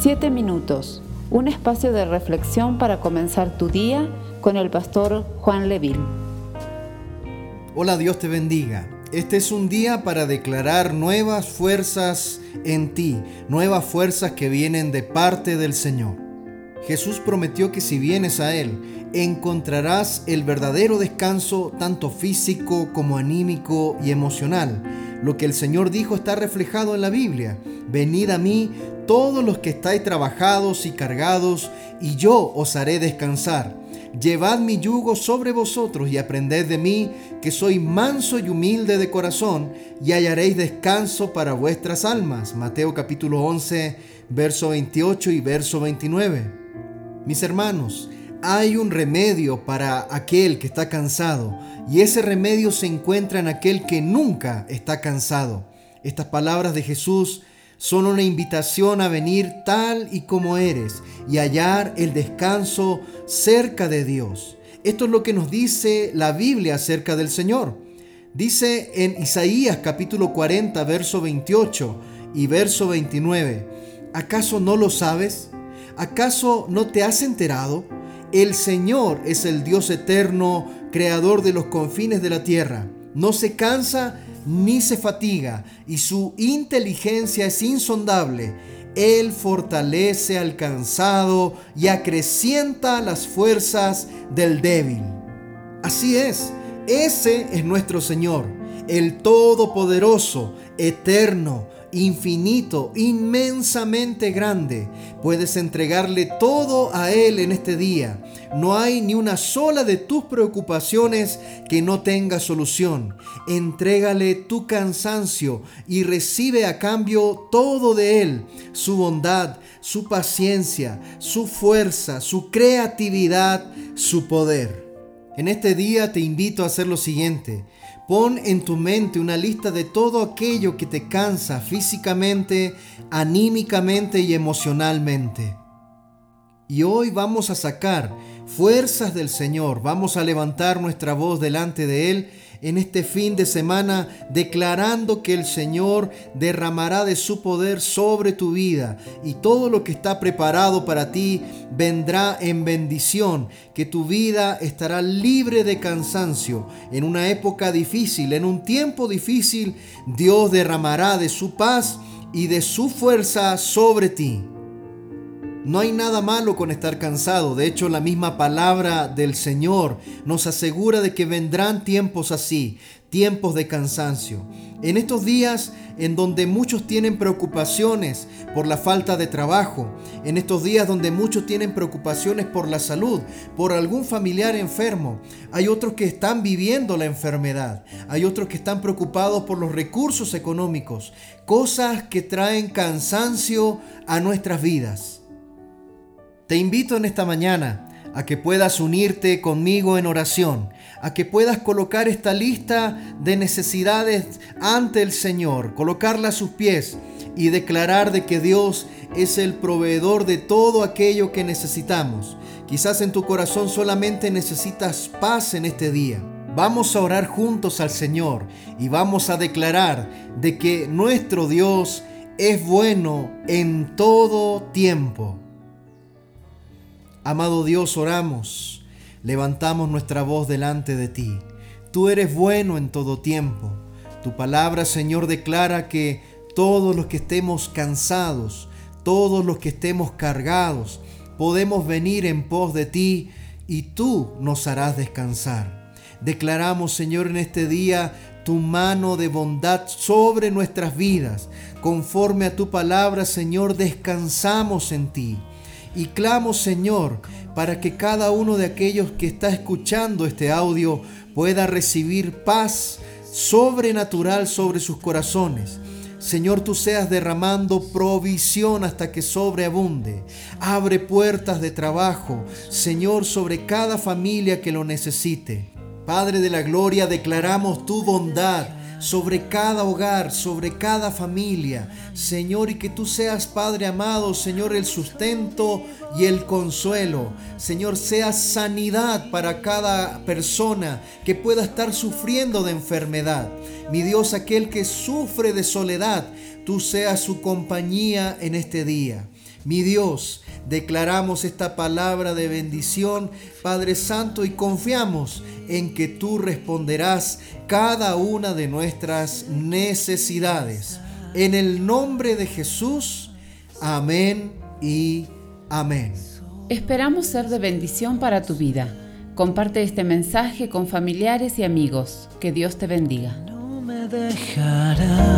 Siete minutos, un espacio de reflexión para comenzar tu día con el pastor Juan Leville. Hola, Dios te bendiga. Este es un día para declarar nuevas fuerzas en ti, nuevas fuerzas que vienen de parte del Señor. Jesús prometió que si vienes a Él, encontrarás el verdadero descanso tanto físico como anímico y emocional. Lo que el Señor dijo está reflejado en la Biblia. Venid a mí todos los que estáis trabajados y cargados, y yo os haré descansar. Llevad mi yugo sobre vosotros y aprended de mí, que soy manso y humilde de corazón, y hallaréis descanso para vuestras almas. Mateo capítulo 11, verso 28 y verso 29. Mis hermanos, hay un remedio para aquel que está cansado, y ese remedio se encuentra en aquel que nunca está cansado. Estas palabras de Jesús son una invitación a venir tal y como eres y hallar el descanso cerca de Dios. Esto es lo que nos dice la Biblia acerca del Señor. Dice en Isaías capítulo 40, verso 28 y verso 29, ¿acaso no lo sabes? ¿Acaso no te has enterado? El Señor es el Dios eterno, creador de los confines de la tierra. No se cansa ni se fatiga, y su inteligencia es insondable. Él fortalece al cansado y acrecienta las fuerzas del débil. Así es, ese es nuestro Señor, el Todopoderoso, eterno, infinito, inmensamente grande. Puedes entregarle todo a Él en este día. No hay ni una sola de tus preocupaciones que no tenga solución. Entrégale tu cansancio y recibe a cambio todo de Él, su bondad, su paciencia, su fuerza, su creatividad, su poder. En este día te invito a hacer lo siguiente. Pon en tu mente una lista de todo aquello que te cansa físicamente, anímicamente y emocionalmente. Y hoy vamos a sacar fuerzas del Señor, vamos a levantar nuestra voz delante de Él en este fin de semana declarando que el Señor derramará de su poder sobre tu vida y todo lo que está preparado para ti vendrá en bendición, que tu vida estará libre de cansancio. En una época difícil, en un tiempo difícil, Dios derramará de su paz y de su fuerza sobre ti. No hay nada malo con estar cansado. De hecho, la misma palabra del Señor nos asegura de que vendrán tiempos así, tiempos de cansancio. En estos días en donde muchos tienen preocupaciones por la falta de trabajo, en estos días donde muchos tienen preocupaciones por la salud, por algún familiar enfermo, hay otros que están viviendo la enfermedad, hay otros que están preocupados por los recursos económicos, cosas que traen cansancio a nuestras vidas. Te invito en esta mañana a que puedas unirte conmigo en oración, a que puedas colocar esta lista de necesidades ante el Señor, colocarla a sus pies y declarar de que Dios es el proveedor de todo aquello que necesitamos. Quizás en tu corazón solamente necesitas paz en este día. Vamos a orar juntos al Señor y vamos a declarar de que nuestro Dios es bueno en todo tiempo. Amado Dios, oramos, levantamos nuestra voz delante de ti. Tú eres bueno en todo tiempo. Tu palabra, Señor, declara que todos los que estemos cansados, todos los que estemos cargados, podemos venir en pos de ti y tú nos harás descansar. Declaramos, Señor, en este día tu mano de bondad sobre nuestras vidas. Conforme a tu palabra, Señor, descansamos en ti. Y clamo, Señor, para que cada uno de aquellos que está escuchando este audio pueda recibir paz sobrenatural sobre sus corazones. Señor, tú seas derramando provisión hasta que sobreabunde. Abre puertas de trabajo, Señor, sobre cada familia que lo necesite. Padre de la Gloria, declaramos tu bondad sobre cada hogar, sobre cada familia. Señor, y que tú seas, Padre amado, Señor, el sustento y el consuelo. Señor, sea sanidad para cada persona que pueda estar sufriendo de enfermedad. Mi Dios, aquel que sufre de soledad, tú seas su compañía en este día. Mi Dios, declaramos esta palabra de bendición, Padre Santo, y confiamos en que tú responderás cada una de nuestras necesidades. En el nombre de Jesús, amén y amén. Esperamos ser de bendición para tu vida. Comparte este mensaje con familiares y amigos. Que Dios te bendiga. No me dejará.